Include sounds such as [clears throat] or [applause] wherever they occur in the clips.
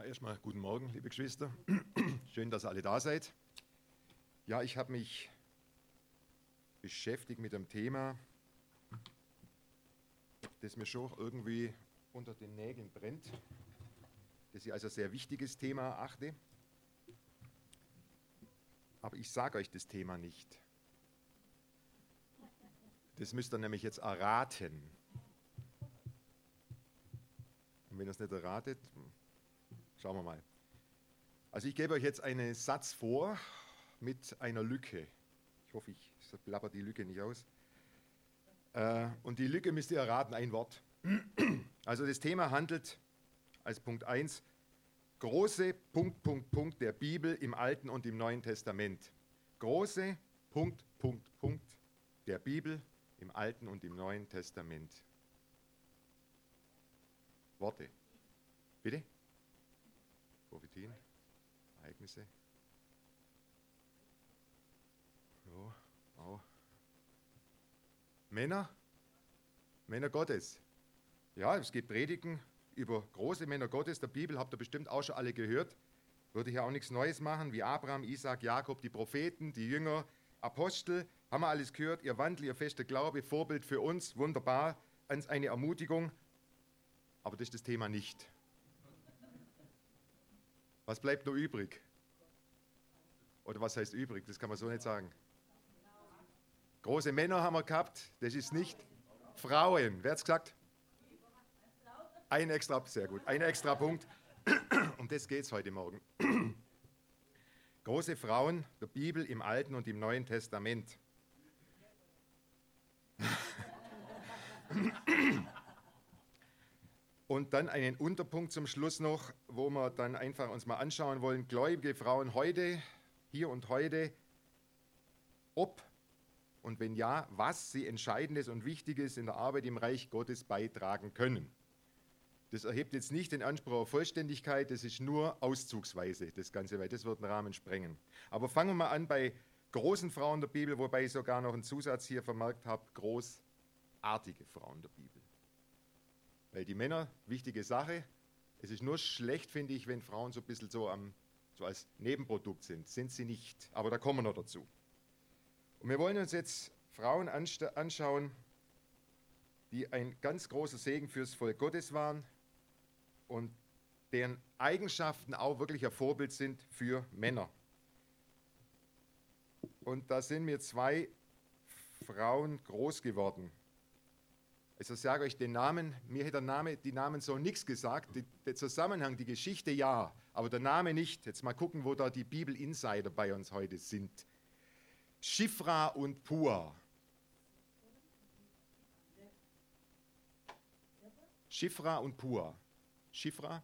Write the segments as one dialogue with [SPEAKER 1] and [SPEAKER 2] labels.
[SPEAKER 1] Ja, erstmal guten Morgen, liebe Geschwister. [clears throat] Schön, dass ihr alle da seid. Ja, ich habe mich beschäftigt mit dem Thema, das mir schon irgendwie unter den Nägeln brennt, das ich als ein sehr wichtiges Thema achte. Aber ich sage euch das Thema nicht. Das müsst ihr nämlich jetzt erraten. Und wenn ihr es nicht erratet, schauen wir mal. Also ich gebe euch jetzt einen Satz vor mit einer Lücke. Ich hoffe, ich blabber die Lücke nicht aus. Äh, und die Lücke müsst ihr erraten, ein Wort. [clears throat] Also das Thema handelt als Punkt 1 große Punkt, Punkt, Punkt der Bibel im Alten und im Neuen Testament. Große Punkt, Punkt, Punkt der Bibel im Alten und im Neuen Testament. Worte. Bitte? Prophetien? Ereignisse? Ja, auch. Männer? Männer Gottes. Ja, es gibt Predigen über große Männer Gottes der Bibel, habt ihr bestimmt auch schon alle gehört. Würde hier auch nichts Neues machen, wie Abraham, Isaac, Jakob, die Propheten, die Jünger, Apostel. Haben wir alles gehört, ihr Wandel, ihr fester Glaube, Vorbild für uns, wunderbar, eine Ermutigung. Aber das ist das Thema nicht. Was bleibt nur übrig? Oder was heißt übrig? Das kann man so nicht sagen. Große Männer haben wir gehabt, das ist nicht Frauen. Wer hat es gesagt? Ein extra, sehr gut, ein extra Punkt. Um das geht es heute Morgen. Große Frauen der Bibel im Alten und im Neuen Testament. Und dann einen Unterpunkt zum Schluss noch, wo wir dann einfach uns mal anschauen wollen, gläubige Frauen heute, hier und heute, ob und wenn ja, was sie Entscheidendes und Wichtiges in der Arbeit im Reich Gottes beitragen können. Das erhebt jetzt nicht den Anspruch auf Vollständigkeit, das ist nur auszugsweise das Ganze, weil das wird den Rahmen sprengen. Aber fangen wir mal an bei großen Frauen der Bibel, wobei ich sogar noch einen Zusatz hier vermerkt habe, großartige Frauen der Bibel. Weil die Männer, wichtige Sache, es ist nur schlecht, finde ich, wenn Frauen so ein bisschen so, am, so als Nebenprodukt sind. Sind sie nicht, aber da kommen wir noch dazu. Und wir wollen uns jetzt Frauen anschauen, die ein ganz großer Segen fürs Volk Gottes waren und deren Eigenschaften auch wirklich ein Vorbild sind für Männer. Und da sind mir zwei Frauen groß geworden. Also sage euch den Namen, mir hätte der Name, die Namen so nichts gesagt, die, der Zusammenhang, die Geschichte ja, aber der Name nicht. Jetzt mal gucken, wo da die Bibel-Insider bei uns heute sind. Schifra und Pua. Schifra und Pua. Schifra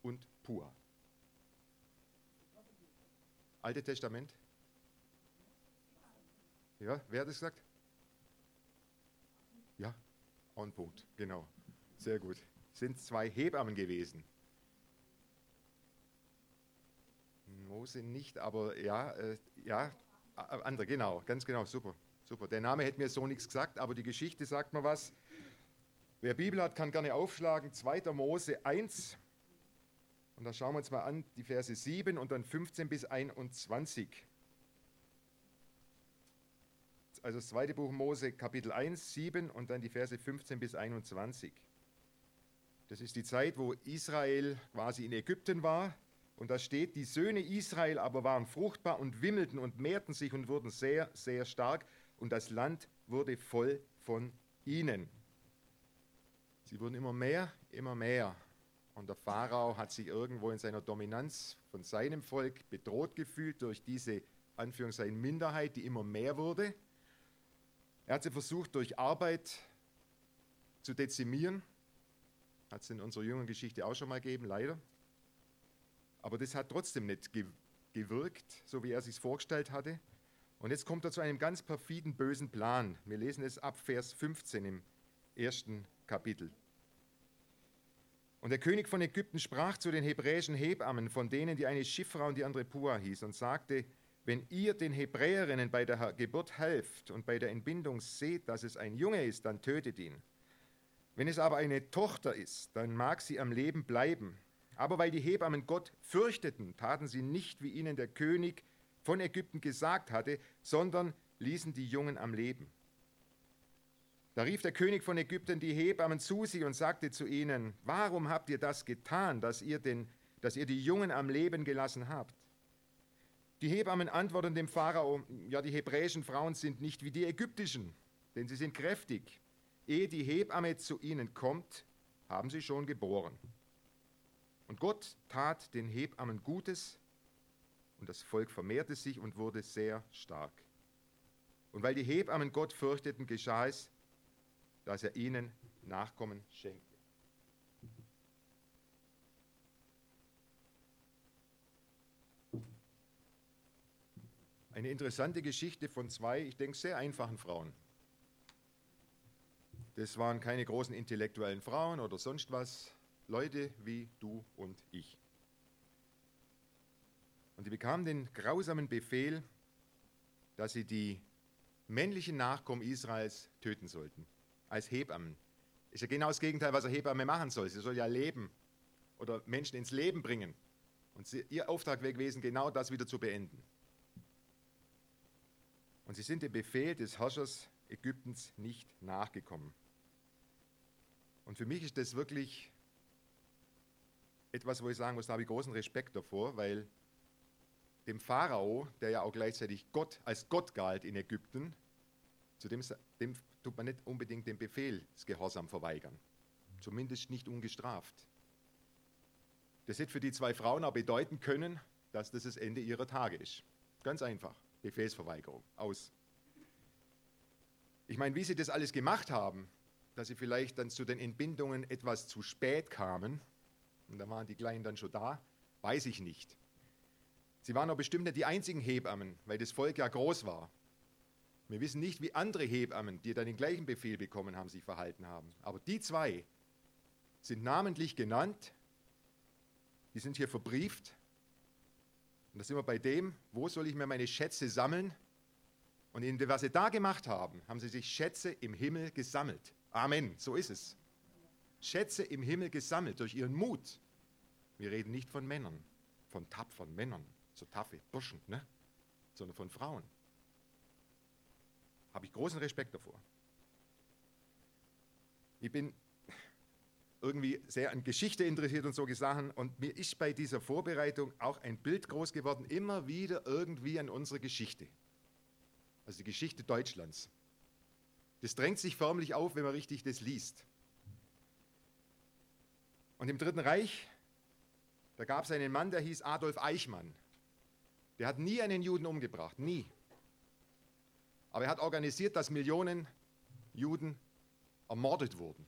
[SPEAKER 1] und Pua. Alte Testament? Ja, wer hat es gesagt? On Punkt, genau. Sehr gut. Sind zwei Hebammen gewesen. Mose nicht, aber ja, äh, ja, andere, genau, ganz genau, super, super. Der Name hätte mir so nichts gesagt, aber die Geschichte sagt mir was. Wer Bibel hat, kann gerne aufschlagen. 2. Mose 1. Und da schauen wir uns mal an, die Verse 7 und dann 15 bis 21 also das zweite Buch Mose, Kapitel 1, 7 und dann die Verse 15 bis 21. Das ist die Zeit, wo Israel quasi in Ägypten war. Und da steht, die Söhne Israel aber waren fruchtbar und wimmelten und mehrten sich und wurden sehr, sehr stark. Und das Land wurde voll von ihnen. Sie wurden immer mehr, immer mehr. Und der Pharao hat sich irgendwo in seiner Dominanz von seinem Volk bedroht gefühlt durch diese Anführungszeichen Minderheit, die immer mehr wurde. Er hat sie versucht, durch Arbeit zu dezimieren. Hat es in unserer jungen Geschichte auch schon mal gegeben, leider. Aber das hat trotzdem nicht gewirkt, so wie er es sich vorgestellt hatte. Und jetzt kommt er zu einem ganz perfiden, bösen Plan. Wir lesen es ab Vers 15 im ersten Kapitel. Und der König von Ägypten sprach zu den hebräischen Hebammen, von denen die eine Schiffra und die andere Pua hieß, und sagte, wenn ihr den Hebräerinnen bei der Geburt helft und bei der Entbindung seht, dass es ein Junge ist, dann tötet ihn. Wenn es aber eine Tochter ist, dann mag sie am Leben bleiben. Aber weil die Hebammen Gott fürchteten, taten sie nicht, wie ihnen der König von Ägypten gesagt hatte, sondern ließen die Jungen am Leben. Da rief der König von Ägypten die Hebammen zu sich und sagte zu ihnen, warum habt ihr das getan, dass ihr, den, dass ihr die Jungen am Leben gelassen habt? Die Hebammen antworten dem Pharao, ja, die hebräischen Frauen sind nicht wie die ägyptischen, denn sie sind kräftig. Ehe die Hebamme zu ihnen kommt, haben sie schon geboren. Und Gott tat den Hebammen Gutes und das Volk vermehrte sich und wurde sehr stark. Und weil die Hebammen Gott fürchteten, geschah es, dass er ihnen Nachkommen schenkte. Eine interessante Geschichte von zwei, ich denke, sehr einfachen Frauen. Das waren keine großen intellektuellen Frauen oder sonst was, Leute wie du und ich. Und die bekamen den grausamen Befehl, dass sie die männlichen Nachkommen Israels töten sollten, als Hebammen. Ist ja genau das Gegenteil, was eine Hebamme machen soll. Sie soll ja leben oder Menschen ins Leben bringen. Und sie, ihr Auftrag wäre gewesen, genau das wieder zu beenden. Und sie sind dem Befehl des Herrschers Ägyptens nicht nachgekommen. Und für mich ist das wirklich etwas, wo ich sagen muss, da habe ich großen Respekt davor, weil dem Pharao, der ja auch gleichzeitig Gott als Gott galt in Ägypten, zu dem, dem tut man nicht unbedingt den Befehl des Gehorsam verweigern. Zumindest nicht ungestraft. Das hätte für die zwei Frauen auch bedeuten können, dass das das Ende ihrer Tage ist. Ganz einfach. Befehlsverweigerung. Aus. Ich meine, wie sie das alles gemacht haben, dass sie vielleicht dann zu den Entbindungen etwas zu spät kamen, und da waren die Kleinen dann schon da, weiß ich nicht. Sie waren aber bestimmt nicht die einzigen Hebammen, weil das Volk ja groß war. Wir wissen nicht, wie andere Hebammen, die dann den gleichen Befehl bekommen haben, sich verhalten haben. Aber die zwei sind namentlich genannt, die sind hier verbrieft. Und da sind wir bei dem, wo soll ich mir meine Schätze sammeln? Und in dem, was sie da gemacht haben, haben sie sich Schätze im Himmel gesammelt. Amen, so ist es. Schätze im Himmel gesammelt durch ihren Mut. Wir reden nicht von Männern, von tapferen Männern, so taffe Burschen, ne? sondern von Frauen. Habe ich großen Respekt davor. Ich bin irgendwie sehr an Geschichte interessiert und solche Sachen. Und mir ist bei dieser Vorbereitung auch ein Bild groß geworden, immer wieder irgendwie an unsere Geschichte. Also die Geschichte Deutschlands. Das drängt sich förmlich auf, wenn man richtig das liest. Und im Dritten Reich, da gab es einen Mann, der hieß Adolf Eichmann. Der hat nie einen Juden umgebracht, nie. Aber er hat organisiert, dass Millionen Juden ermordet wurden.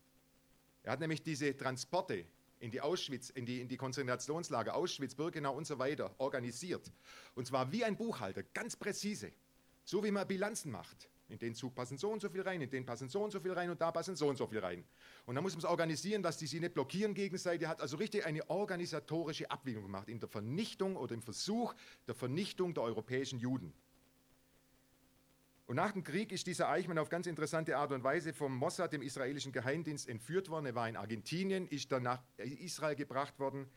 [SPEAKER 1] Er hat nämlich diese Transporte in die Auschwitz, in die, in die Konzentrationslager Auschwitz, Birkenau und so weiter organisiert. Und zwar wie ein Buchhalter, ganz präzise. So wie man Bilanzen macht. In den Zug passen so und so viel rein, in den passen so und so viel rein und da passen so und so viel rein. Und dann muss man es organisieren, dass die sich nicht blockieren gegenseitig. Er hat also richtig eine organisatorische Abwägung gemacht in der Vernichtung oder im Versuch der Vernichtung der europäischen Juden. Und nach dem Krieg ist dieser Eichmann auf ganz interessante Art und Weise vom Mossad, dem israelischen Geheimdienst, entführt worden. Er war in Argentinien, ist dann nach Israel gebracht worden,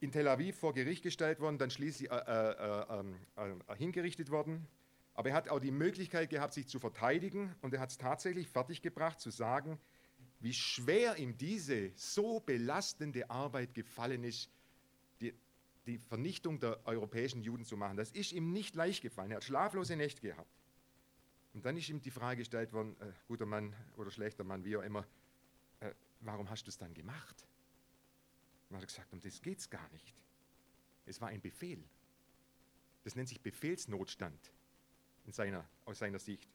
[SPEAKER 1] in Tel Aviv vor Gericht gestellt worden, dann schließlich äh, äh, ähm, äh, hingerichtet worden. Aber er hat auch die Möglichkeit gehabt, sich zu verteidigen und er hat es tatsächlich fertiggebracht, zu sagen, wie schwer ihm diese so belastende Arbeit gefallen ist, die, die Vernichtung der europäischen Juden zu machen. Das ist ihm nicht leicht gefallen. Er hat schlaflose Nächte gehabt. Und dann ist ihm die Frage gestellt worden, äh, guter Mann oder schlechter Mann, wie auch immer, äh, warum hast du es dann gemacht? Und hat er gesagt, um das geht es gar nicht. Es war ein Befehl. Das nennt sich Befehlsnotstand in seiner, aus seiner Sicht.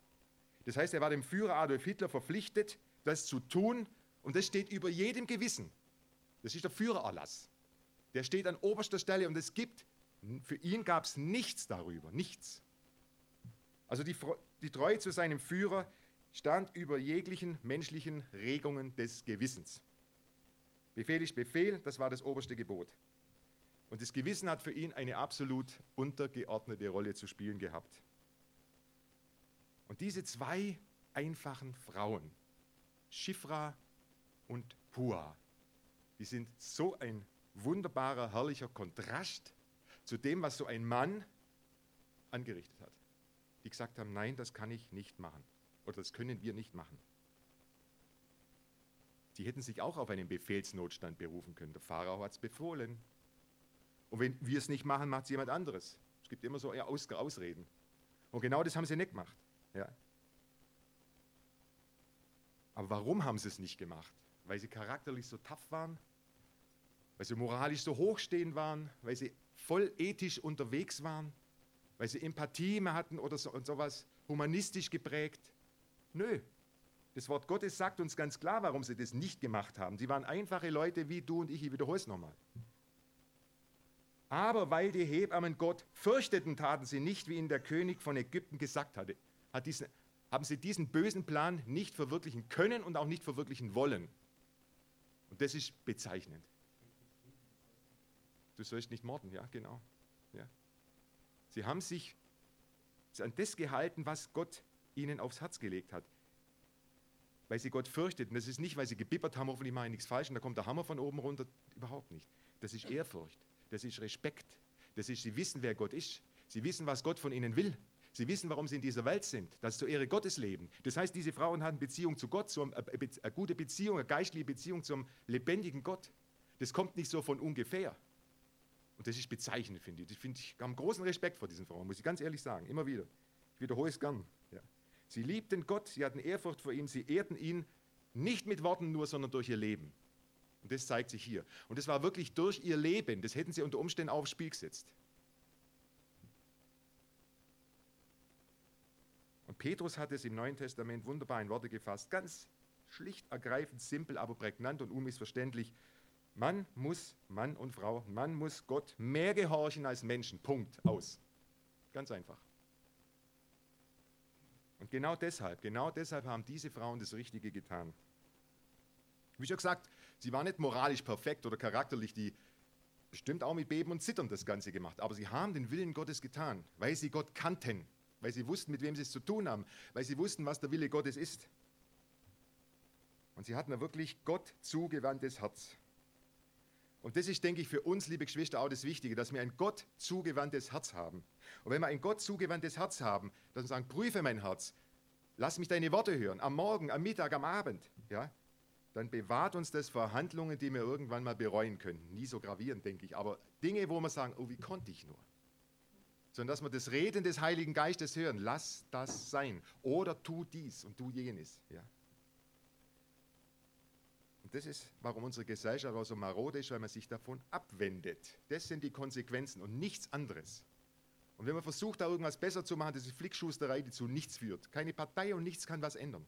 [SPEAKER 1] Das heißt, er war dem Führer Adolf Hitler verpflichtet, das zu tun und das steht über jedem Gewissen. Das ist der Führererlass. Der steht an oberster Stelle und es gibt, für ihn gab es nichts darüber, nichts. Also die, die Treue zu seinem Führer stand über jeglichen menschlichen Regungen des Gewissens. Befehl ist Befehl, das war das oberste Gebot. Und das Gewissen hat für ihn eine absolut untergeordnete Rolle zu spielen gehabt. Und diese zwei einfachen Frauen, Schifra und Pua, die sind so ein wunderbarer, herrlicher Kontrast zu dem, was so ein Mann angerichtet hat. Die gesagt haben, nein, das kann ich nicht machen oder das können wir nicht machen. Die hätten sich auch auf einen Befehlsnotstand berufen können. Der Pharao hat es befohlen. Und wenn wir es nicht machen, macht es jemand anderes. Es gibt immer so Aus Ausreden. Und genau das haben sie nicht gemacht. Ja. Aber warum haben sie es nicht gemacht? Weil sie charakterlich so tough waren? Weil sie moralisch so hochstehend waren? Weil sie voll ethisch unterwegs waren? Weil sie Empathie mehr hatten oder so, und sowas humanistisch geprägt? Nö. Das Wort Gottes sagt uns ganz klar, warum sie das nicht gemacht haben. Sie waren einfache Leute wie du und ich. Ich wiederhole es nochmal. Aber weil die Hebammen Gott fürchteten, taten sie nicht, wie ihnen der König von Ägypten gesagt hatte. Hat diesen, haben sie diesen bösen Plan nicht verwirklichen können und auch nicht verwirklichen wollen. Und das ist bezeichnend. Du sollst nicht morden, ja, genau. Sie haben sich an das gehalten, was Gott ihnen aufs Herz gelegt hat. Weil sie Gott fürchteten. Das ist nicht, weil sie gebibbert haben, hoffentlich mache ich nichts falsch und da kommt der Hammer von oben runter. Überhaupt nicht. Das ist Ehrfurcht. Das ist Respekt. Das ist, sie wissen, wer Gott ist. Sie wissen, was Gott von ihnen will. Sie wissen, warum sie in dieser Welt sind, dass sie zur Ehre Gottes leben. Das heißt, diese Frauen hatten Beziehung zu Gott, eine, eine gute Beziehung, eine geistliche Beziehung zum lebendigen Gott. Das kommt nicht so von ungefähr. Und das ist bezeichnend, finde ich. Ich, finde, ich habe großen Respekt vor diesen Frauen, muss ich ganz ehrlich sagen, immer wieder. Ich wiederhole es gern. Ja. Sie liebten Gott, sie hatten Ehrfurcht vor ihm, sie ehrten ihn nicht mit Worten nur, sondern durch ihr Leben. Und das zeigt sich hier. Und das war wirklich durch ihr Leben, das hätten sie unter Umständen aufs Spiel gesetzt. Und Petrus hat es im Neuen Testament wunderbar in Worte gefasst, ganz schlicht, ergreifend, simpel, aber prägnant und unmissverständlich. Man muss, Mann und Frau, man muss Gott mehr gehorchen als Menschen. Punkt. Aus. Ganz einfach. Und genau deshalb, genau deshalb haben diese Frauen das Richtige getan. Wie schon gesagt, sie waren nicht moralisch perfekt oder charakterlich, die bestimmt auch mit Beben und Zittern das Ganze gemacht, aber sie haben den Willen Gottes getan, weil sie Gott kannten, weil sie wussten, mit wem sie es zu tun haben, weil sie wussten, was der Wille Gottes ist. Und sie hatten ein wirklich Gott zugewandtes Herz. Und das ist, denke ich, für uns, liebe Geschwister, auch das Wichtige, dass wir ein Gott zugewandtes Herz haben. Und wenn wir ein Gott zugewandtes Herz haben, dass wir sagen, prüfe mein Herz, lass mich deine Worte hören, am Morgen, am Mittag, am Abend, ja, dann bewahrt uns das vor Handlungen, die wir irgendwann mal bereuen können. Nie so gravierend, denke ich, aber Dinge, wo wir sagen, oh, wie konnte ich nur? Sondern dass wir das Reden des Heiligen Geistes hören, lass das sein. Oder tu dies und tu jenes. Ja. Und das ist, warum unsere Gesellschaft auch so marode ist, weil man sich davon abwendet. Das sind die Konsequenzen und nichts anderes. Und wenn man versucht, da irgendwas besser zu machen, das ist Flickschusterei, die zu nichts führt. Keine Partei und nichts kann was ändern.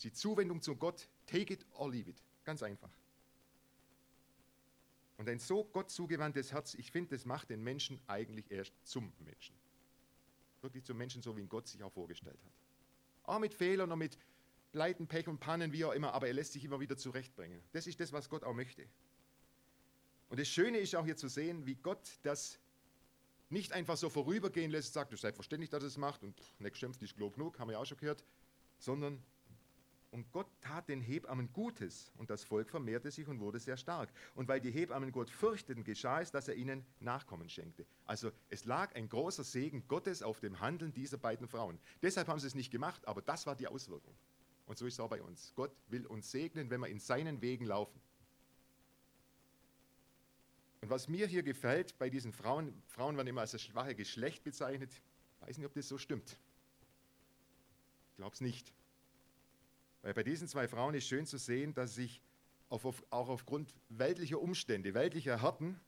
[SPEAKER 1] Die Zuwendung zu Gott, take it or leave it. Ganz einfach. Und ein so Gott zugewandtes Herz, ich finde, das macht den Menschen eigentlich erst zum Menschen. Wirklich zum Menschen, so wie ihn Gott sich auch vorgestellt hat. Auch mit Fehlern und mit Leiden, Pech und Pannen, wie auch immer, aber er lässt sich immer wieder zurechtbringen. Das ist das, was Gott auch möchte. Und das Schöne ist auch hier zu sehen, wie Gott das nicht einfach so vorübergehen lässt sagt, es ist selbstverständlich, dass es macht und nicht schimpft, ist genug, haben wir ja auch schon gehört, sondern und Gott tat den Hebammen Gutes und das Volk vermehrte sich und wurde sehr stark. Und weil die Hebammen Gott fürchteten, geschah es, dass er ihnen Nachkommen schenkte. Also es lag ein großer Segen Gottes auf dem Handeln dieser beiden Frauen. Deshalb haben sie es nicht gemacht, aber das war die Auswirkung. Und so ist es auch bei uns. Gott will uns segnen, wenn wir in seinen Wegen laufen. Und was mir hier gefällt bei diesen Frauen, Frauen werden immer als das schwache Geschlecht bezeichnet. Ich weiß nicht, ob das so stimmt. Ich glaube es nicht. Weil bei diesen zwei Frauen ist schön zu sehen, dass sich auf, auf, auch aufgrund weltlicher Umstände, weltlicher Härten,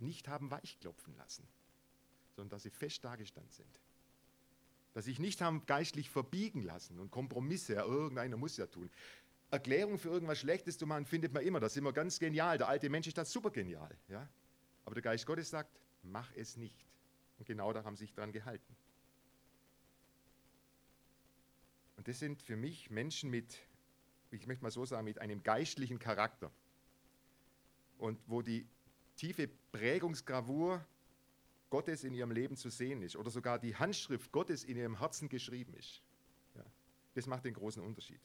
[SPEAKER 1] nicht haben weichklopfen lassen, sondern dass sie fest dargestanden sind. Dass sich nicht haben geistlich verbiegen lassen und Kompromisse, ja, irgendeiner muss ja tun. Erklärung für irgendwas Schlechtes zu machen, findet man immer. Das ist immer ganz genial. Der alte Mensch ist das super genial. Ja? Aber der Geist Gottes sagt, mach es nicht. Und genau da haben sie sich dran gehalten. Und das sind für mich Menschen mit, ich möchte mal so sagen, mit einem geistlichen Charakter. Und wo die tiefe Prägungsgravur Gottes in ihrem Leben zu sehen ist oder sogar die Handschrift Gottes in ihrem Herzen geschrieben ist. Ja, das macht den großen Unterschied.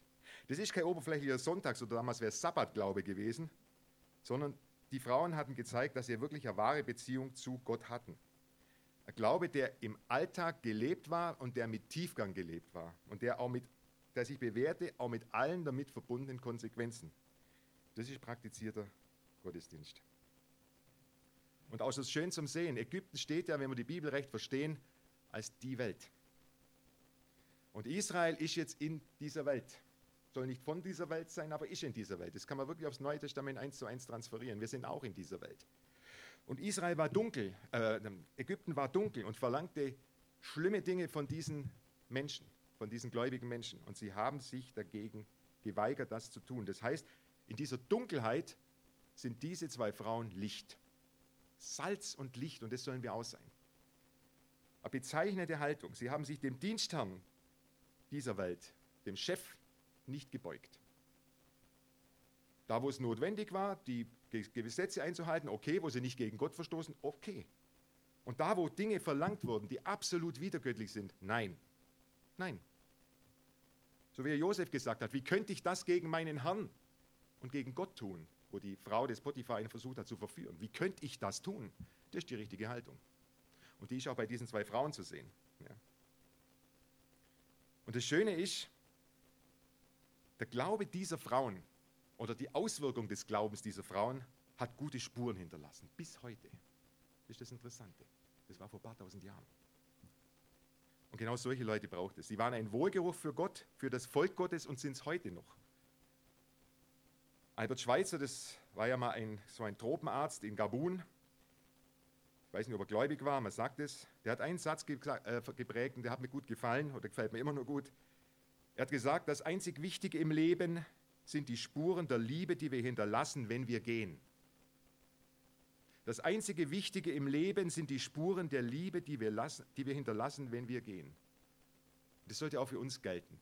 [SPEAKER 1] Das ist kein oberflächlicher Sonntags- oder damals wäre es Sabbatglaube gewesen, sondern die Frauen hatten gezeigt, dass sie wirklich eine wahre Beziehung zu Gott hatten. Ein Glaube, der im Alltag gelebt war und der mit Tiefgang gelebt war und der auch mit, der sich bewährte, auch mit allen damit verbundenen Konsequenzen. Das ist praktizierter Gottesdienst. Und auch so schön zum Sehen. Ägypten steht ja, wenn wir die Bibel recht verstehen, als die Welt. Und Israel ist jetzt in dieser Welt. Soll nicht von dieser Welt sein, aber ist in dieser Welt. Das kann man wirklich aufs Neue Testament eins zu eins transferieren. Wir sind auch in dieser Welt. Und Israel war dunkel, äh, Ägypten war dunkel und verlangte schlimme Dinge von diesen Menschen, von diesen gläubigen Menschen. Und sie haben sich dagegen geweigert, das zu tun. Das heißt, in dieser Dunkelheit sind diese zwei Frauen Licht. Salz und Licht und das sollen wir auch sein. Eine bezeichnete Haltung. Sie haben sich dem Dienstherrn dieser Welt, dem Chef, nicht gebeugt. Da, wo es notwendig war, die Gesetze einzuhalten, okay, wo sie nicht gegen Gott verstoßen, okay. Und da, wo Dinge verlangt wurden, die absolut widergöttlich sind, nein. Nein. So wie Josef gesagt hat, wie könnte ich das gegen meinen Herrn und gegen Gott tun, wo die Frau des Potiphar ihn versucht hat zu verführen. Wie könnte ich das tun? Das ist die richtige Haltung. Und die ist auch bei diesen zwei Frauen zu sehen. Ja. Und das Schöne ist, der Glaube dieser Frauen oder die Auswirkung des Glaubens dieser Frauen hat gute Spuren hinterlassen, bis heute. Das ist das Interessante. Das war vor ein paar tausend Jahren. Und genau solche Leute braucht es. Sie waren ein Wohlgeruch für Gott, für das Volk Gottes und sind es heute noch. Albert Schweitzer, das war ja mal ein, so ein Tropenarzt in Gabun. Ich weiß nicht, ob er gläubig war, man sagt es. Der hat einen Satz äh, geprägt und der hat mir gut gefallen oder gefällt mir immer noch gut. Er hat gesagt, das einzig Wichtige im Leben sind die Spuren der Liebe, die wir hinterlassen, wenn wir gehen. Das einzige Wichtige im Leben sind die Spuren der Liebe, die wir, lassen, die wir hinterlassen, wenn wir gehen. Das sollte auch für uns gelten.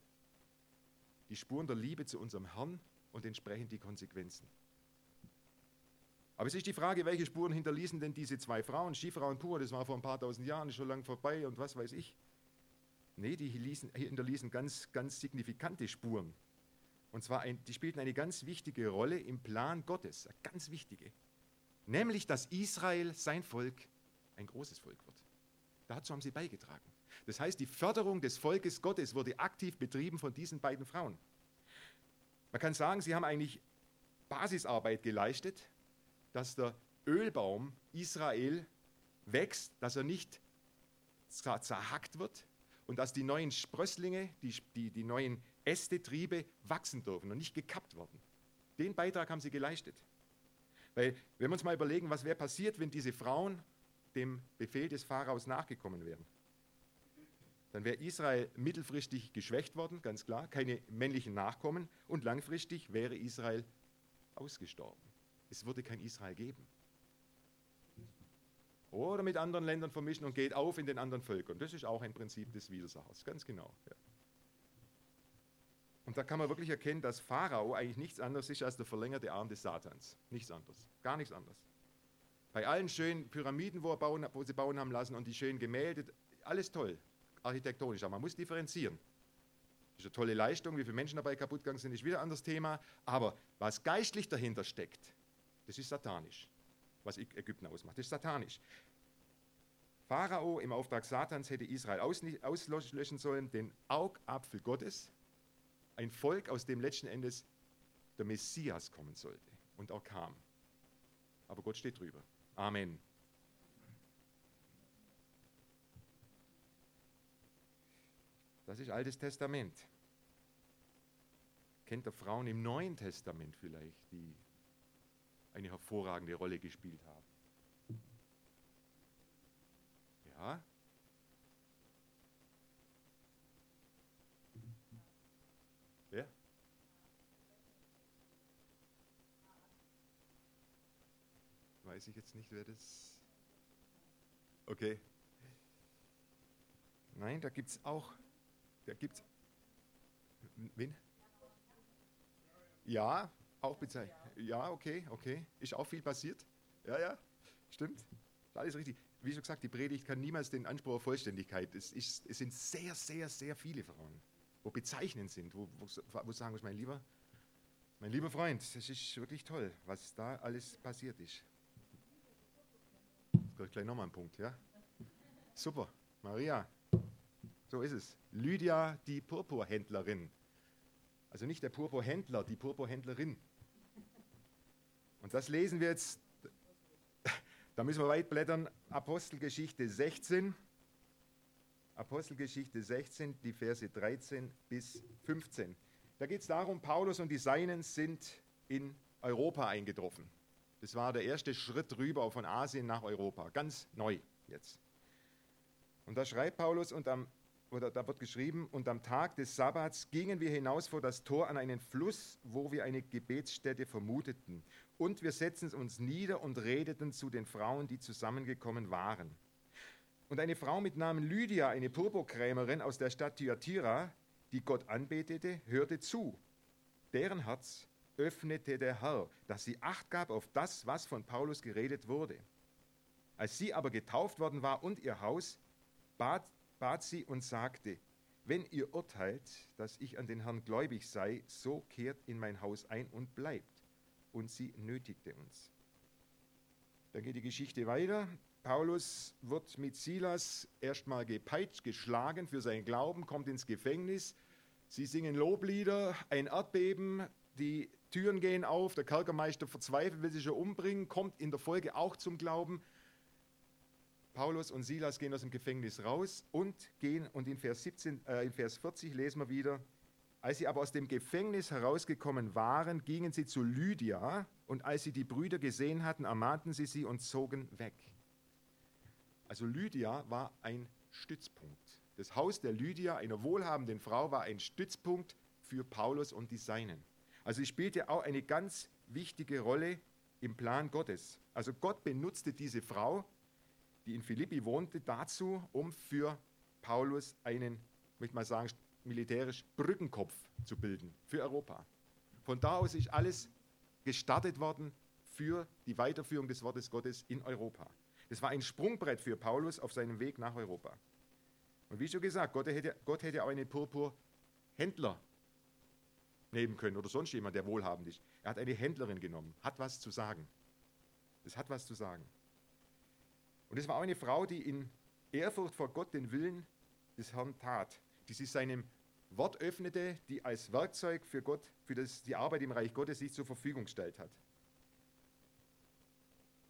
[SPEAKER 1] Die Spuren der Liebe zu unserem Herrn und entsprechend die Konsequenzen. Aber es ist die Frage, welche Spuren hinterließen denn diese zwei Frauen? Skifrau und Pur, das war vor ein paar tausend Jahren, schon lange vorbei und was weiß ich. Nee, die hinterließen ganz, ganz signifikante Spuren. Und zwar, ein, die spielten eine ganz wichtige Rolle im Plan Gottes, eine ganz wichtige. Nämlich, dass Israel, sein Volk, ein großes Volk wird. Dazu haben sie beigetragen. Das heißt, die Förderung des Volkes Gottes wurde aktiv betrieben von diesen beiden Frauen. Man kann sagen, sie haben eigentlich Basisarbeit geleistet, dass der Ölbaum Israel wächst, dass er nicht zerhackt wird und dass die neuen Sprösslinge, die, die, die neuen Äste, Triebe wachsen dürfen und nicht gekappt werden. Den Beitrag haben sie geleistet. Weil, wenn wir uns mal überlegen, was wäre passiert, wenn diese Frauen dem Befehl des Pharaos nachgekommen wären, dann wäre Israel mittelfristig geschwächt worden, ganz klar, keine männlichen Nachkommen und langfristig wäre Israel ausgestorben. Es würde kein Israel geben. Oder mit anderen Ländern vermischen und geht auf in den anderen Völkern. Das ist auch ein Prinzip des Widersachers, ganz genau. Ja. Und da kann man wirklich erkennen, dass Pharao eigentlich nichts anderes ist als der verlängerte Arm des Satans. Nichts anderes. Gar nichts anderes. Bei allen schönen Pyramiden, wo, bauen, wo sie bauen haben lassen und die schönen Gemälde, alles toll, architektonisch. Aber man muss differenzieren. Das ist eine tolle Leistung, wie viele Menschen dabei kaputt gegangen sind, ist wieder ein anderes Thema. Aber was geistlich dahinter steckt, das ist satanisch. Was Ägypten ausmacht, das ist satanisch. Pharao im Auftrag Satans hätte Israel auslöschen sollen, den Augapfel Gottes, ein Volk, aus dem letzten Endes der Messias kommen sollte und auch kam. Aber Gott steht drüber. Amen. Das ist Altes Testament. Kennt ihr Frauen im Neuen Testament vielleicht, die eine hervorragende Rolle gespielt haben? Ja, weiß ich jetzt nicht, wer das. Okay. Nein, da gibt es auch. Da gibt's. Wen? Ja, auch bezeichnet. Ja, okay, okay. Ist auch viel passiert. Ja, ja, stimmt. Alles richtig. Wie schon gesagt, die Predigt kann niemals den Anspruch auf Vollständigkeit. Es, ist, es sind sehr, sehr, sehr viele Frauen, wo bezeichnend sind, wo, wo, wo sagen wir, mein Lieber, Mein lieber Freund, das ist wirklich toll, was da alles passiert ist. Jetzt gleich nochmal einen Punkt, ja? Super, Maria, so ist es. Lydia, die Purpurhändlerin. Also nicht der Purpurhändler, die Purpurhändlerin. Und das lesen wir jetzt, da müssen wir weit blättern, Apostelgeschichte 16. Apostelgeschichte 16, die Verse 13 bis 15. Da geht es darum, Paulus und die Seinen sind in Europa eingetroffen. Das war der erste Schritt rüber von Asien nach Europa, ganz neu jetzt. Und da schreibt Paulus, und am, oder da wird geschrieben, und am Tag des Sabbats gingen wir hinaus vor das Tor an einen Fluss, wo wir eine Gebetsstätte vermuteten. Und wir setzten uns nieder und redeten zu den Frauen, die zusammengekommen waren. Und eine Frau mit Namen Lydia, eine Purpurkrämerin aus der Stadt Thyatira, die Gott anbetete, hörte zu. Deren Herz öffnete der Herr, dass sie Acht gab auf das, was von Paulus geredet wurde. Als sie aber getauft worden war und ihr Haus, bat, bat sie und sagte, wenn ihr urteilt, dass ich an den Herrn gläubig sei, so kehrt in mein Haus ein und bleibt. Und sie nötigte uns. Dann geht die Geschichte weiter. Paulus wird mit Silas erstmal gepeitscht, geschlagen für seinen Glauben, kommt ins Gefängnis. Sie singen Loblieder, ein Erdbeben, die Türen gehen auf, der Kerkermeister verzweifelt, will sich schon umbringen, kommt in der Folge auch zum Glauben. Paulus und Silas gehen aus dem Gefängnis raus und gehen, und in Vers, 17, äh, in Vers 40 lesen wir wieder, als sie aber aus dem Gefängnis herausgekommen waren, gingen sie zu Lydia, und als sie die Brüder gesehen hatten, ermahnten sie sie und zogen weg. Also Lydia war ein Stützpunkt. Das Haus der Lydia, einer wohlhabenden Frau, war ein Stützpunkt für Paulus und die Seinen. Also sie spielte auch eine ganz wichtige Rolle im Plan Gottes. Also Gott benutzte diese Frau, die in Philippi wohnte, dazu, um für Paulus einen, möchte mal sagen, militärisch Brückenkopf zu bilden für Europa. Von da aus ist alles gestartet worden für die Weiterführung des Wortes Gottes in Europa. Das war ein Sprungbrett für Paulus auf seinem Weg nach Europa. Und wie schon gesagt, Gott hätte, Gott hätte auch einen Purpurhändler nehmen können oder sonst jemand, der wohlhabend ist. Er hat eine Händlerin genommen, hat was zu sagen. Das hat was zu sagen. Und es war auch eine Frau, die in Ehrfurcht vor Gott den Willen des Herrn tat, die sich seinem Wort öffnete, die als Werkzeug für Gott, für das, die Arbeit im Reich Gottes sich zur Verfügung gestellt hat.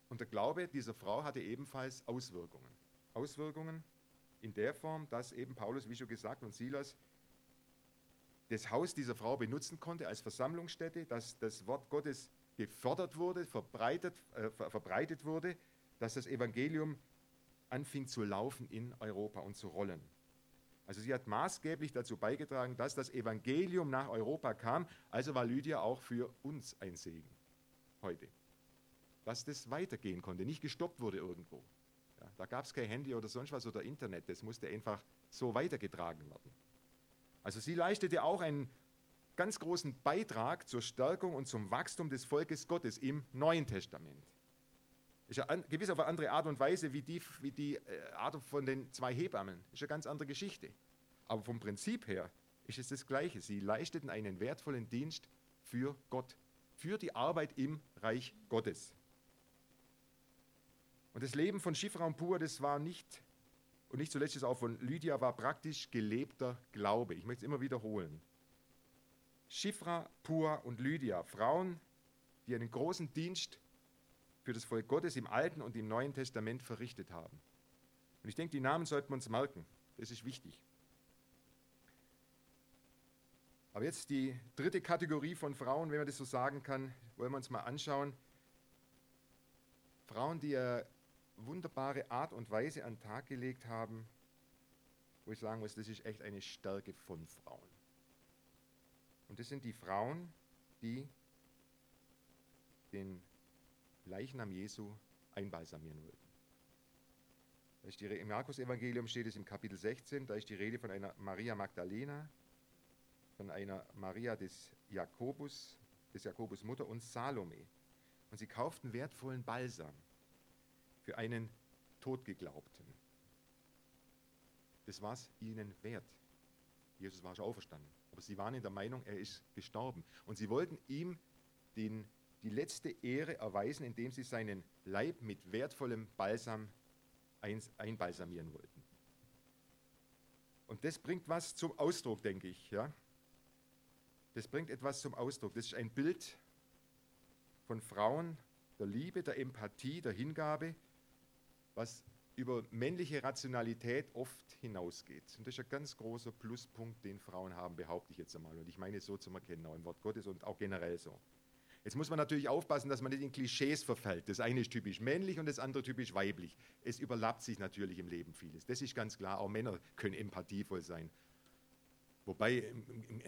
[SPEAKER 1] Und der Glaube dieser Frau hatte ebenfalls Auswirkungen. Auswirkungen in der Form, dass eben Paulus, wie schon gesagt, und Silas das Haus dieser Frau benutzen konnte als Versammlungsstätte, dass das Wort Gottes gefördert wurde, verbreitet, äh, verbreitet wurde, dass das Evangelium anfing zu laufen in Europa und zu rollen. Also sie hat maßgeblich dazu beigetragen, dass das Evangelium nach Europa kam. Also war Lydia auch für uns ein Segen heute. Dass das weitergehen konnte, nicht gestoppt wurde irgendwo. Ja, da gab es kein Handy oder sonst was oder Internet, das musste einfach so weitergetragen werden. Also sie leistete auch einen ganz großen Beitrag zur Stärkung und zum Wachstum des Volkes Gottes im Neuen Testament. Ist ja an, gewiss auf eine andere Art und Weise wie die, wie die äh, Art von den zwei Hebammen. Ist eine ganz andere Geschichte. Aber vom Prinzip her ist es das Gleiche. Sie leisteten einen wertvollen Dienst für Gott, für die Arbeit im Reich Gottes. Und das Leben von Schifra und Pur, das war nicht und nicht zuletzt auch von Lydia war praktisch gelebter Glaube. Ich möchte es immer wiederholen. Schifra, Pur und Lydia, Frauen, die einen großen Dienst für das Volk Gottes im Alten und im Neuen Testament verrichtet haben. Und ich denke, die Namen sollten wir uns merken. Das ist wichtig. Aber jetzt die dritte Kategorie von Frauen, wenn man das so sagen kann, wollen wir uns mal anschauen. Frauen, die ja wunderbare Art und Weise an den Tag gelegt haben, wo ich sagen muss, das ist echt eine Stärke von Frauen. Und das sind die Frauen, die den Leichnam Jesu einbalsamieren wollten. Im Markus-Evangelium steht es im Kapitel 16, da ist die Rede von einer Maria Magdalena, von einer Maria des Jakobus, des Jakobus Mutter und Salome. Und sie kauften wertvollen Balsam für einen Todgeglaubten. Das war es ihnen wert. Jesus war schon auferstanden. Aber sie waren in der Meinung, er ist gestorben. Und sie wollten ihm den, die letzte Ehre erweisen, indem sie seinen Leib mit wertvollem Balsam einbalsamieren wollten. Und das bringt was zum Ausdruck, denke ich. Ja? Das bringt etwas zum Ausdruck. Das ist ein Bild von Frauen, der Liebe, der Empathie, der Hingabe, was über männliche Rationalität oft hinausgeht. Und das ist ein ganz großer Pluspunkt, den Frauen haben, behaupte ich jetzt einmal. Und ich meine so zum Erkennen, auch im Wort Gottes und auch generell so. Jetzt muss man natürlich aufpassen, dass man nicht in Klischees verfällt. Das eine ist typisch männlich und das andere typisch weiblich. Es überlappt sich natürlich im Leben vieles. Das ist ganz klar. Auch Männer können empathievoll sein. Wobei im, im,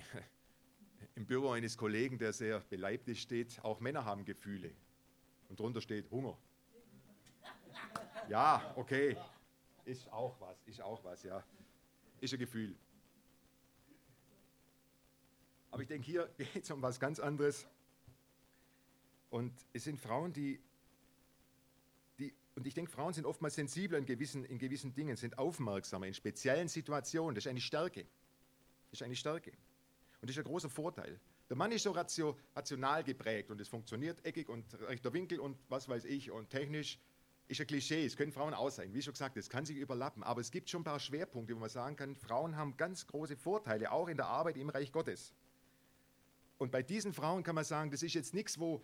[SPEAKER 1] im [laughs] Büro eines Kollegen, der sehr beleibt ist, steht, auch Männer haben Gefühle. Und drunter steht Hunger. Ja, okay. Ist auch was, ist auch was, ja. Ist ein Gefühl. Aber ich denke, hier [laughs] geht es um was ganz anderes. Und es sind Frauen, die, die und ich denke, Frauen sind oftmals sensibler in gewissen, in gewissen Dingen, sind aufmerksamer in speziellen Situationen. Das ist eine Stärke. Das ist eine Stärke. Und das ist ein großer Vorteil. Der Mann ist so rational geprägt und es funktioniert eckig und rechter Winkel und was weiß ich und technisch ist ein Klischee, es können Frauen auch sein. Wie schon gesagt, es kann sich überlappen, aber es gibt schon ein paar Schwerpunkte, wo man sagen kann, Frauen haben ganz große Vorteile, auch in der Arbeit im Reich Gottes. Und bei diesen Frauen kann man sagen, das ist jetzt nichts, wo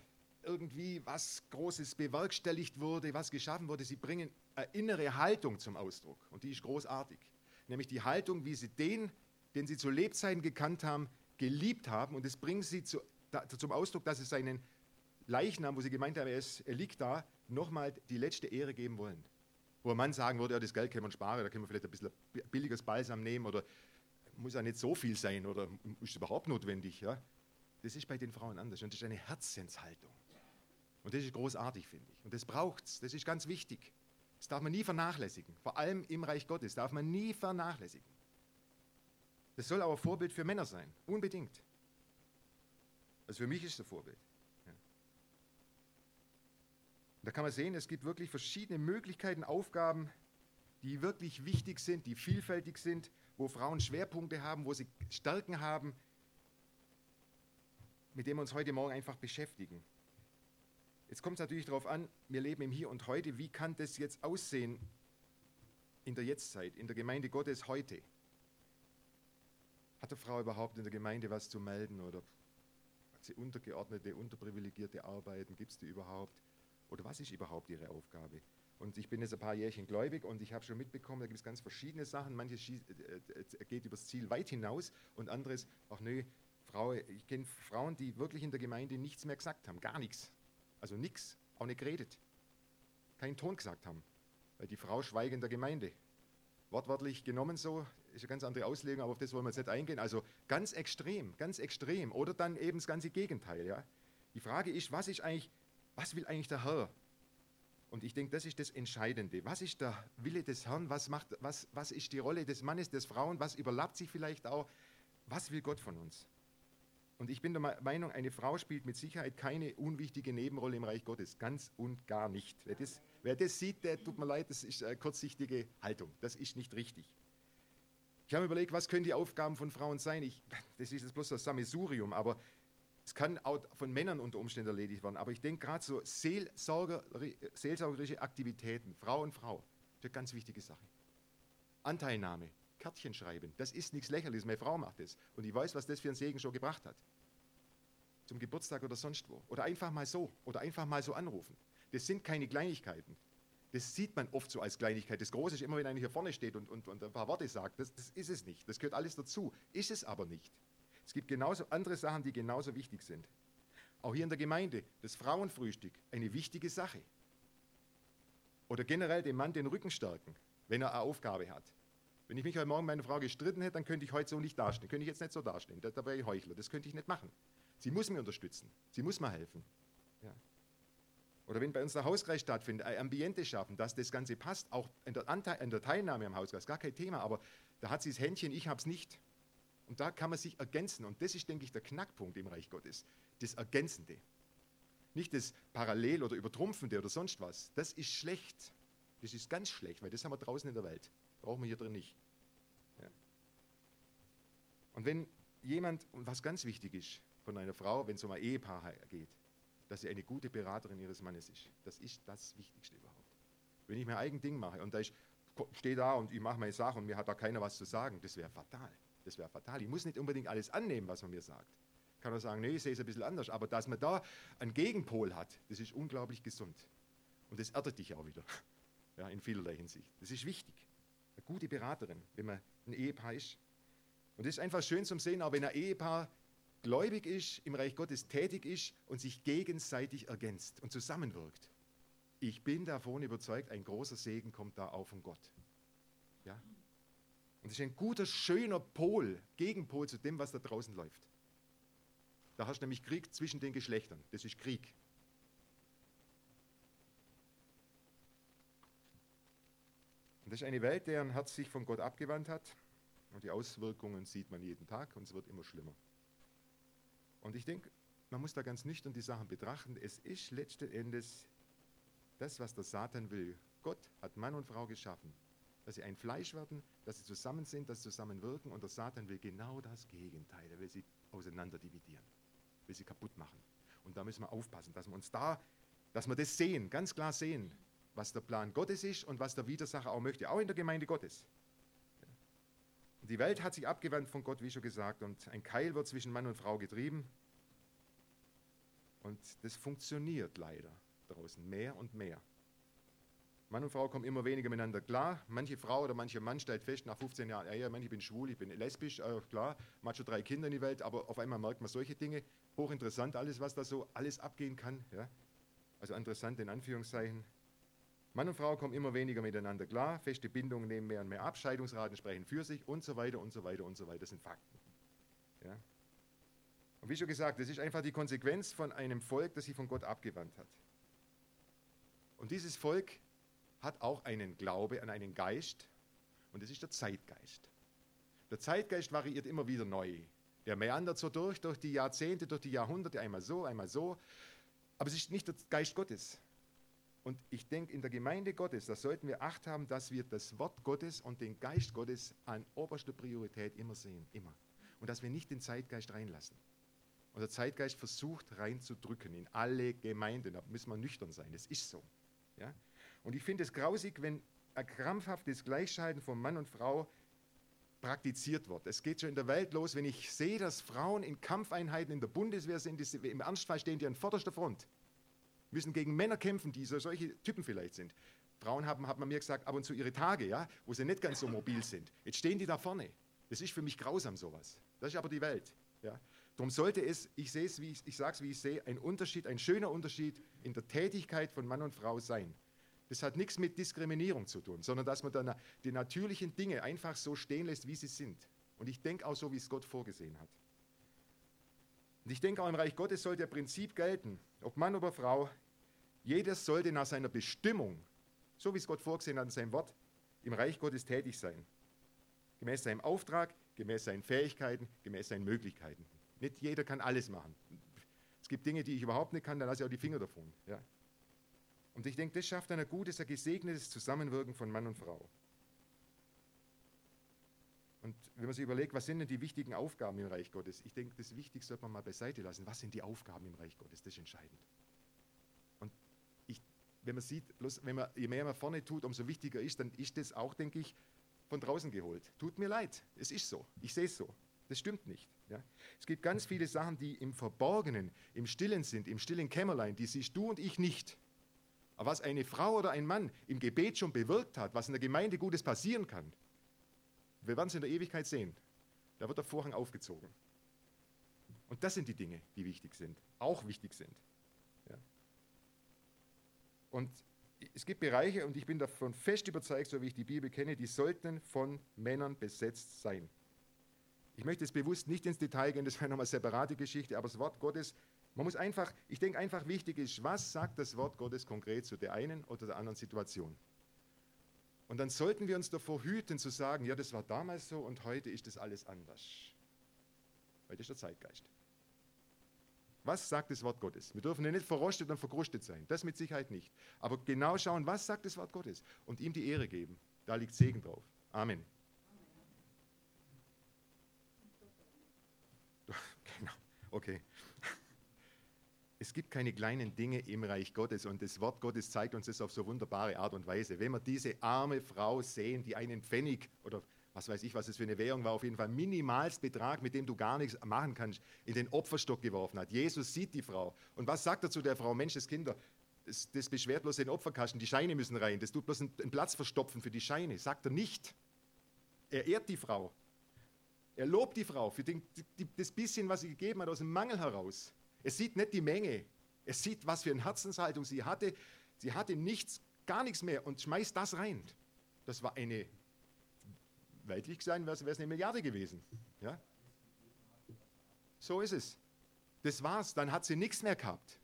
[SPEAKER 1] irgendwie was Großes bewerkstelligt wurde, was geschaffen wurde. Sie bringen eine innere Haltung zum Ausdruck und die ist großartig. Nämlich die Haltung, wie sie den, den sie zu Lebzeiten gekannt haben, geliebt haben und das bringen sie zu, da, zum Ausdruck, dass sie seinen Leichnam, wo sie gemeint haben, er, liegt da, nochmal die letzte Ehre geben wollen. Wo ein Mann sagen würde, ja, das Geld können wir sparen, da können wir vielleicht ein bisschen billiges Balsam nehmen oder muss ja nicht so viel sein oder ist überhaupt notwendig. Ja? Das ist bei den Frauen anders und das ist eine Herzenshaltung. Und das ist großartig, finde ich. Und das braucht es, das ist ganz wichtig. Das darf man nie vernachlässigen. Vor allem im Reich Gottes darf man nie vernachlässigen. Das soll aber Vorbild für Männer sein, unbedingt. Also für mich ist es ein Vorbild. da kann man sehen, es gibt wirklich verschiedene Möglichkeiten, Aufgaben, die wirklich wichtig sind, die vielfältig sind, wo Frauen Schwerpunkte haben, wo sie Stärken haben, mit denen wir uns heute Morgen einfach beschäftigen. Jetzt kommt es natürlich darauf an, wir leben im Hier und Heute, wie kann das jetzt aussehen in der Jetztzeit, in der Gemeinde Gottes heute? Hat eine Frau überhaupt in der Gemeinde was zu melden oder hat sie untergeordnete, unterprivilegierte Arbeiten? Gibt es die überhaupt? Oder was ist überhaupt ihre Aufgabe? Und ich bin jetzt ein paar Jährchen gläubig und ich habe schon mitbekommen, da gibt es ganz verschiedene Sachen. Manches äh, äh, geht übers Ziel weit hinaus und anderes, ach nö, Frau, ich kenne Frauen, die wirklich in der Gemeinde nichts mehr gesagt haben, gar nichts. Also nichts, auch nicht geredet. Keinen Ton gesagt haben, weil die Frau schweigt in der Gemeinde. Wortwörtlich genommen so, ist eine ganz andere Auslegung, aber auf das wollen wir jetzt nicht eingehen. Also ganz extrem, ganz extrem. Oder dann eben das ganze Gegenteil. Ja? Die Frage ist, was ist eigentlich was will eigentlich der Herr? Und ich denke, das ist das Entscheidende. Was ist der Wille des Herrn? Was, macht, was, was ist die Rolle des Mannes, des Frauen? Was überlappt sich vielleicht auch? Was will Gott von uns? Und ich bin der Meinung, eine Frau spielt mit Sicherheit keine unwichtige Nebenrolle im Reich Gottes. Ganz und gar nicht. Wer das, wer das sieht, der tut mir leid, das ist eine kurzsichtige Haltung. Das ist nicht richtig. Ich habe überlegt, was können die Aufgaben von Frauen sein? Ich, das ist jetzt bloß das Sammelsurium, aber es kann auch von Männern unter Umständen erledigt werden, aber ich denke gerade so Seelsorger, seelsorgerische Aktivitäten, Frau und Frau, das ist eine ganz wichtige Sache. Anteilnahme, Kärtchen schreiben, das ist nichts Lächerliches, meine Frau macht das. Und ich weiß, was das für einen Segen schon gebracht hat. Zum Geburtstag oder sonst wo. Oder einfach mal so. Oder einfach mal so anrufen. Das sind keine Kleinigkeiten. Das sieht man oft so als Kleinigkeit. Das Große ist immer, wenn einer hier vorne steht und, und, und ein paar Worte sagt. Das, das ist es nicht. Das gehört alles dazu. Ist es aber nicht. Es gibt genauso andere Sachen, die genauso wichtig sind. Auch hier in der Gemeinde, das Frauenfrühstück, eine wichtige Sache. Oder generell dem Mann den Rücken stärken, wenn er eine Aufgabe hat. Wenn ich mich heute Morgen mit meiner Frau gestritten hätte, dann könnte ich heute so nicht dastehen. Könnte ich jetzt nicht so dastehen. Da, da wäre ich Heuchler. Das könnte ich nicht machen. Sie muss mir unterstützen. Sie muss mir helfen. Ja. Oder wenn bei uns der Hauskreis stattfindet, ein Ambiente schaffen, dass das Ganze passt, auch in der, Anteil, in der Teilnahme am Hauskreis, gar kein Thema, aber da hat sie das Händchen, ich habe es nicht. Und da kann man sich ergänzen. Und das ist, denke ich, der Knackpunkt im Reich Gottes. Das Ergänzende. Nicht das Parallel oder Übertrumpfende oder sonst was. Das ist schlecht. Das ist ganz schlecht, weil das haben wir draußen in der Welt. Brauchen wir hier drin nicht. Ja. Und wenn jemand, und was ganz wichtig ist von einer Frau, wenn es um ein Ehepaar geht, dass sie eine gute Beraterin ihres Mannes ist. Das ist das Wichtigste überhaupt. Wenn ich mein eigen Ding mache und da ich stehe da und ich mache meine Sache und mir hat da keiner was zu sagen, das wäre fatal. Das wäre fatal. Ich muss nicht unbedingt alles annehmen, was man mir sagt. Kann er sagen, nee, ich sehe es ein bisschen anders. Aber dass man da einen Gegenpol hat, das ist unglaublich gesund. Und das erdet dich auch wieder. [laughs] Ja, in vielerlei Hinsicht. Das ist wichtig. Gute Beraterin, wenn man ein Ehepaar ist. Und das ist einfach schön zum Sehen, auch wenn ein Ehepaar gläubig ist, im Reich Gottes tätig ist und sich gegenseitig ergänzt und zusammenwirkt. Ich bin davon überzeugt, ein großer Segen kommt da auch von Gott. Ja? Und das ist ein guter, schöner Pol, Gegenpol zu dem, was da draußen läuft. Da hast du nämlich Krieg zwischen den Geschlechtern. Das ist Krieg. Und das ist eine Welt, deren Herz sich von Gott abgewandt hat. Und die Auswirkungen sieht man jeden Tag und es wird immer schlimmer. Und ich denke, man muss da ganz nüchtern die Sachen betrachten. Es ist letzten Endes das, was der Satan will. Gott hat Mann und Frau geschaffen, dass sie ein Fleisch werden, dass sie zusammen sind, dass sie zusammen wirken. Und der Satan will genau das Gegenteil. Er will sie auseinander dividieren, will sie kaputt machen. Und da müssen wir aufpassen, dass wir uns da, dass wir das sehen, ganz klar sehen, was der Plan Gottes ist und was der Widersacher auch möchte, auch in der Gemeinde Gottes. Die Welt hat sich abgewandt von Gott, wie schon gesagt, und ein Keil wird zwischen Mann und Frau getrieben. Und das funktioniert leider draußen mehr und mehr. Mann und Frau kommen immer weniger miteinander klar. Manche Frau oder mancher Mann stellt fest, nach 15 Jahren, ja, Mann, ich bin schwul, ich bin lesbisch, äh, klar, man hat schon drei Kinder in die Welt, aber auf einmal merkt man solche Dinge. Hochinteressant alles, was da so alles abgehen kann. Ja? Also interessant in Anführungszeichen. Mann und Frau kommen immer weniger miteinander klar, feste Bindungen nehmen mehr und mehr ab, Scheidungsraten sprechen für sich und so weiter und so weiter und so weiter. Das sind Fakten. Ja? Und wie schon gesagt, das ist einfach die Konsequenz von einem Volk, das sich von Gott abgewandt hat. Und dieses Volk hat auch einen Glaube an einen Geist und das ist der Zeitgeist. Der Zeitgeist variiert immer wieder neu. Der meandert so durch, durch die Jahrzehnte, durch die Jahrhunderte, einmal so, einmal so. Aber es ist nicht der Geist Gottes. Und ich denke, in der Gemeinde Gottes, da sollten wir Acht haben, dass wir das Wort Gottes und den Geist Gottes an oberster Priorität immer sehen, immer. Und dass wir nicht den Zeitgeist reinlassen. Und der Zeitgeist versucht reinzudrücken in alle Gemeinden. Da müssen wir nüchtern sein, das ist so. Ja? Und ich finde es grausig, wenn ein krampfhaftes Gleichschalten von Mann und Frau praktiziert wird. Es geht schon in der Welt los, wenn ich sehe, dass Frauen in Kampfeinheiten in der Bundeswehr sind, die, im Ernstfall stehen die an vorderster Front müssen gegen Männer kämpfen, die so solche Typen vielleicht sind. Frauen haben, hat man mir gesagt, ab und zu ihre Tage, ja, wo sie nicht ganz so mobil sind. Jetzt stehen die da vorne. Das ist für mich grausam sowas. Das ist aber die Welt. Ja. Darum sollte es, ich sehe es, wie ich, ich sage es, wie ich sehe, ein Unterschied, ein schöner Unterschied in der Tätigkeit von Mann und Frau sein. Das hat nichts mit Diskriminierung zu tun, sondern dass man dann die natürlichen Dinge einfach so stehen lässt, wie sie sind. Und ich denke auch so, wie es Gott vorgesehen hat. Und ich denke auch im Reich Gottes sollte der Prinzip gelten, ob Mann oder Frau, jeder sollte nach seiner Bestimmung, so wie es Gott vorgesehen hat in seinem Wort, im Reich Gottes tätig sein. Gemäß seinem Auftrag, gemäß seinen Fähigkeiten, gemäß seinen Möglichkeiten. Nicht jeder kann alles machen. Es gibt Dinge, die ich überhaupt nicht kann, dann lasse ich auch die Finger davon. Ja? Und ich denke, das schafft ein gutes, ein gesegnetes Zusammenwirken von Mann und Frau. Und wenn man sich überlegt, was sind denn die wichtigen Aufgaben im Reich Gottes? Ich denke, das Wichtigste sollte man mal beiseite lassen. Was sind die Aufgaben im Reich Gottes? Das ist entscheidend. Wenn man sieht, bloß wenn man, je mehr man vorne tut, umso wichtiger ist, dann ist das auch, denke ich, von draußen geholt. Tut mir leid, es ist so. Ich sehe es so. Das stimmt nicht. Ja? Es gibt ganz viele Sachen, die im Verborgenen, im Stillen sind, im stillen Kämmerlein, die siehst du und ich nicht. Aber was eine Frau oder ein Mann im Gebet schon bewirkt hat, was in der Gemeinde Gutes passieren kann, wir werden es in der Ewigkeit sehen. Da wird der Vorhang aufgezogen. Und das sind die Dinge, die wichtig sind, auch wichtig sind. Und es gibt Bereiche, und ich bin davon fest überzeugt, so wie ich die Bibel kenne, die sollten von Männern besetzt sein. Ich möchte es bewusst nicht ins Detail gehen, das wäre nochmal eine separate Geschichte, aber das Wort Gottes, man muss einfach, ich denke einfach wichtig ist, was sagt das Wort Gottes konkret zu der einen oder der anderen Situation? Und dann sollten wir uns davor hüten zu sagen, ja, das war damals so und heute ist das alles anders. Heute ist der Zeitgeist. Was sagt das Wort Gottes? Wir dürfen ja nicht verrostet und verkrustet sein. Das mit Sicherheit nicht. Aber genau schauen, was sagt das Wort Gottes? Und ihm die Ehre geben. Da liegt Segen drauf. Amen. [laughs] Okay. [laughs] Es gibt keine kleinen Dinge im Reich Gottes und das Wort Gottes zeigt uns das auf so wunderbare Art und Weise. Wenn wir diese arme Frau sehen, die einen Pfennig oder was weiß ich, was es für eine Währung war, auf jeden Fall Minimalsbetrag, mit dem du gar nichts machen kannst, in den Opferstock geworfen hat. Jesus sieht die Frau. Und was sagt er zu der Frau? Menscheskinder, das, das beschwert bloß den Opferkasten, die Scheine müssen rein, das tut bloß einen, einen Platz verstopfen für die Scheine. Sagt er nicht. Er ehrt die Frau. Er lobt die Frau für den, die, das bisschen, was sie gegeben hat, aus dem Mangel heraus. Er sieht nicht die Menge. Er sieht, was für eine Herzenshaltung sie hatte. Sie hatte nichts, gar nichts mehr und schmeißt das rein. Das war eine weltlich gesehen wäre es eine Milliarde gewesen. Ja? So ist es. Das war's, dann hat sie nichts mehr gehabt.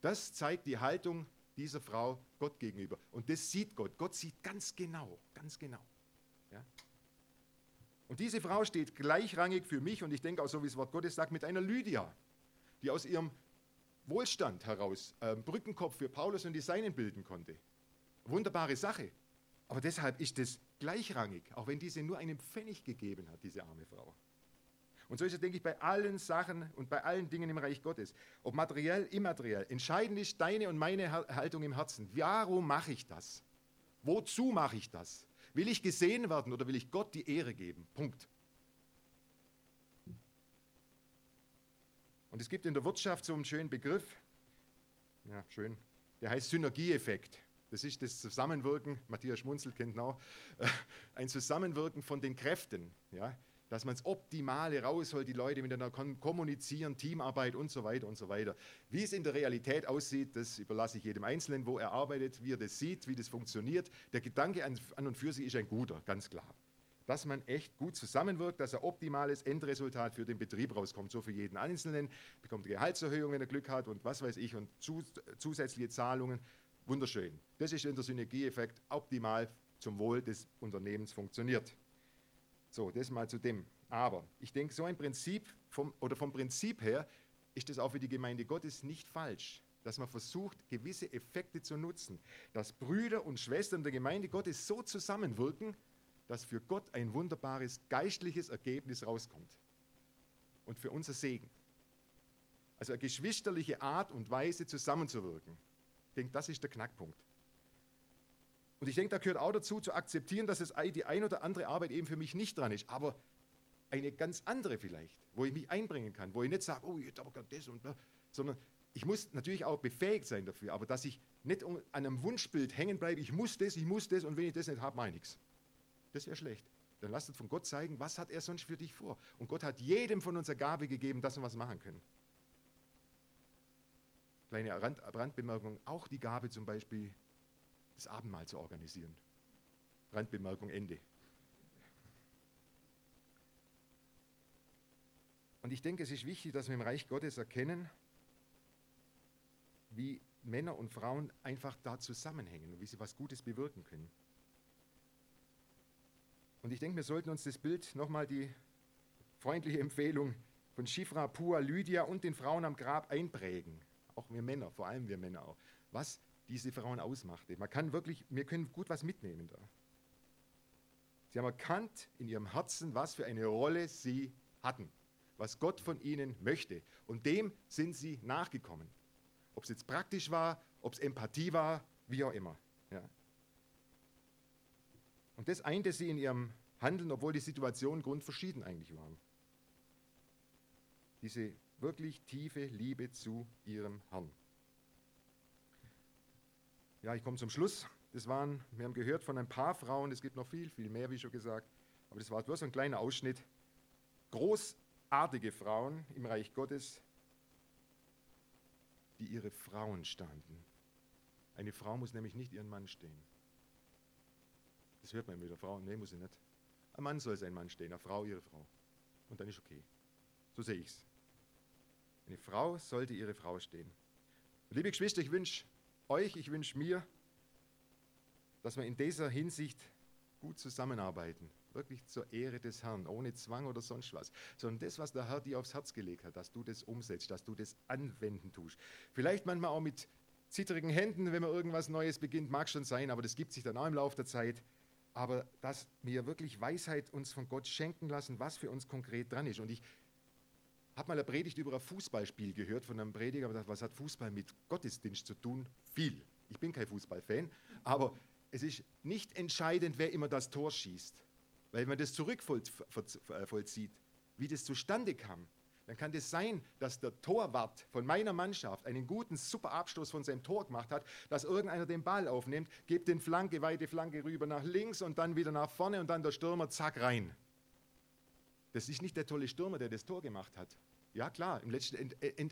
[SPEAKER 1] Das zeigt die Haltung dieser Frau Gott gegenüber. Und das sieht Gott. Gott sieht ganz genau, ganz genau. Ja? Und diese Frau steht gleichrangig für mich, und ich denke auch so, wie das Wort Gottes sagt, mit einer Lydia, die aus ihrem Wohlstand heraus äh, Brückenkopf für Paulus und die Seinen bilden konnte. Wunderbare Sache. Aber deshalb ist es gleichrangig, auch wenn diese nur einen Pfennig gegeben hat, diese arme Frau. Und so ist es, denke ich, bei allen Sachen und bei allen Dingen im Reich Gottes, ob materiell, immateriell. Entscheidend ist deine und meine Haltung im Herzen. Warum mache ich das? Wozu mache ich das? Will ich gesehen werden oder will ich Gott die Ehre geben? Punkt. Und es gibt in der Wirtschaft so einen schönen Begriff, ja, schön, der heißt Synergieeffekt. Das ist das Zusammenwirken, Matthias Schmunzel kennt auch, [laughs] ein Zusammenwirken von den Kräften, ja, dass man das Optimale rausholt, die Leute miteinander kommunizieren, Teamarbeit und so weiter und so weiter. Wie es in der Realität aussieht, das überlasse ich jedem Einzelnen, wo er arbeitet, wie er das sieht, wie das funktioniert. Der Gedanke an, an und für sich ist ein guter, ganz klar. Dass man echt gut zusammenwirkt, dass ein optimales Endresultat für den Betrieb rauskommt. So für jeden Einzelnen, bekommt eine Gehaltserhöhung, wenn er Glück hat und was weiß ich und zusätzliche Zahlungen Wunderschön. Das ist, wenn der Synergieeffekt optimal zum Wohl des Unternehmens funktioniert. So, das mal zu dem. Aber ich denke, so ein Prinzip vom, oder vom Prinzip her ist das auch für die Gemeinde Gottes nicht falsch, dass man versucht, gewisse Effekte zu nutzen, dass Brüder und Schwestern der Gemeinde Gottes so zusammenwirken, dass für Gott ein wunderbares geistliches Ergebnis rauskommt und für unser Segen. Also eine geschwisterliche Art und Weise zusammenzuwirken. Ich denke, das ist der Knackpunkt. Und ich denke, da gehört auch dazu, zu akzeptieren, dass es die ein oder andere Arbeit eben für mich nicht dran ist, aber eine ganz andere vielleicht, wo ich mich einbringen kann, wo ich nicht sage, oh, ich hätte aber gerne das und das, sondern ich muss natürlich auch befähigt sein dafür, aber dass ich nicht an einem Wunschbild hängen bleibe, ich muss das, ich muss das und wenn ich das nicht habe, mache ich nichts. Das wäre schlecht. Dann lasst uns von Gott zeigen, was hat er sonst für dich vor. Und Gott hat jedem von uns eine Gabe gegeben, dass wir was machen können kleine Rand, Randbemerkung, auch die Gabe zum Beispiel, das Abendmahl zu organisieren. Randbemerkung Ende. Und ich denke, es ist wichtig, dass wir im Reich Gottes erkennen, wie Männer und Frauen einfach da zusammenhängen und wie sie was Gutes bewirken können. Und ich denke, wir sollten uns das Bild nochmal die freundliche Empfehlung von Shifra, Pua, Lydia und den Frauen am Grab einprägen auch wir Männer, vor allem wir Männer auch, was diese Frauen ausmachte. Man kann wirklich, wir können gut was mitnehmen da. Sie haben erkannt in ihrem Herzen, was für eine Rolle sie hatten, was Gott von ihnen möchte. Und dem sind sie nachgekommen. Ob es jetzt praktisch war, ob es Empathie war, wie auch immer. Ja. Und das einte sie in ihrem Handeln, obwohl die Situationen grundverschieden eigentlich waren. Diese wirklich tiefe Liebe zu ihrem Herrn. Ja, ich komme zum Schluss. Das waren, wir haben gehört von ein paar Frauen, es gibt noch viel, viel mehr, wie schon gesagt, aber das war bloß ein kleiner Ausschnitt. Großartige Frauen im Reich Gottes, die ihre Frauen standen. Eine Frau muss nämlich nicht ihren Mann stehen. Das hört man immer wieder. Frau, nee, muss sie nicht. Ein Mann soll sein Mann stehen, eine Frau ihre Frau. Und dann ist okay. So sehe ich es. Eine Frau sollte ihre Frau stehen. Liebe Geschwister, ich wünsche euch, ich wünsche mir, dass wir in dieser Hinsicht gut zusammenarbeiten. Wirklich zur Ehre des Herrn, ohne Zwang oder sonst was. Sondern das, was der Herr dir aufs Herz gelegt hat, dass du das umsetzt, dass du das anwenden tust. Vielleicht manchmal auch mit zittrigen Händen, wenn man irgendwas Neues beginnt, mag schon sein, aber das gibt sich dann auch im Laufe der Zeit. Aber dass wir wirklich Weisheit uns von Gott schenken lassen, was für uns konkret dran ist. Und ich habe mal eine Predigt über ein Fußballspiel gehört von einem Prediger, aber was hat Fußball mit Gottesdienst zu tun? Viel. Ich bin kein Fußballfan, aber es ist nicht entscheidend, wer immer das Tor schießt. Weil wenn man das zurückvollzieht, wie das zustande kam, dann kann das sein, dass der Torwart von meiner Mannschaft einen guten, super Abstoß von seinem Tor gemacht hat, dass irgendeiner den Ball aufnimmt, gibt den Flanke, weite Flanke rüber nach links und dann wieder nach vorne und dann der Stürmer, zack, rein. Das ist nicht der tolle Stürmer, der das Tor gemacht hat. Ja, klar, im, letzten,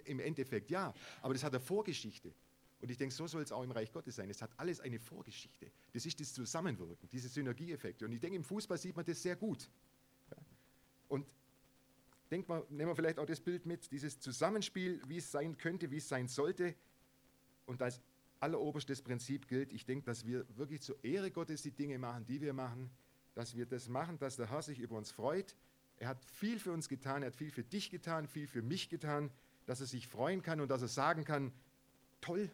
[SPEAKER 1] im Endeffekt ja, aber das hat eine Vorgeschichte. Und ich denke, so soll es auch im Reich Gottes sein. Es hat alles eine Vorgeschichte. Das ist das Zusammenwirken, diese Synergieeffekte. Und ich denke, im Fußball sieht man das sehr gut. Und denk mal, nehmen wir vielleicht auch das Bild mit, dieses Zusammenspiel, wie es sein könnte, wie es sein sollte. Und als alleroberstes Prinzip gilt, ich denke, dass wir wirklich zur Ehre Gottes die Dinge machen, die wir machen, dass wir das machen, dass der Herr sich über uns freut. Er hat viel für uns getan, er hat viel für dich getan, viel für mich getan, dass er sich freuen kann und dass er sagen kann, toll,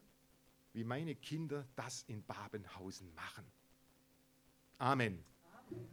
[SPEAKER 1] wie meine Kinder das in Babenhausen machen. Amen. Amen.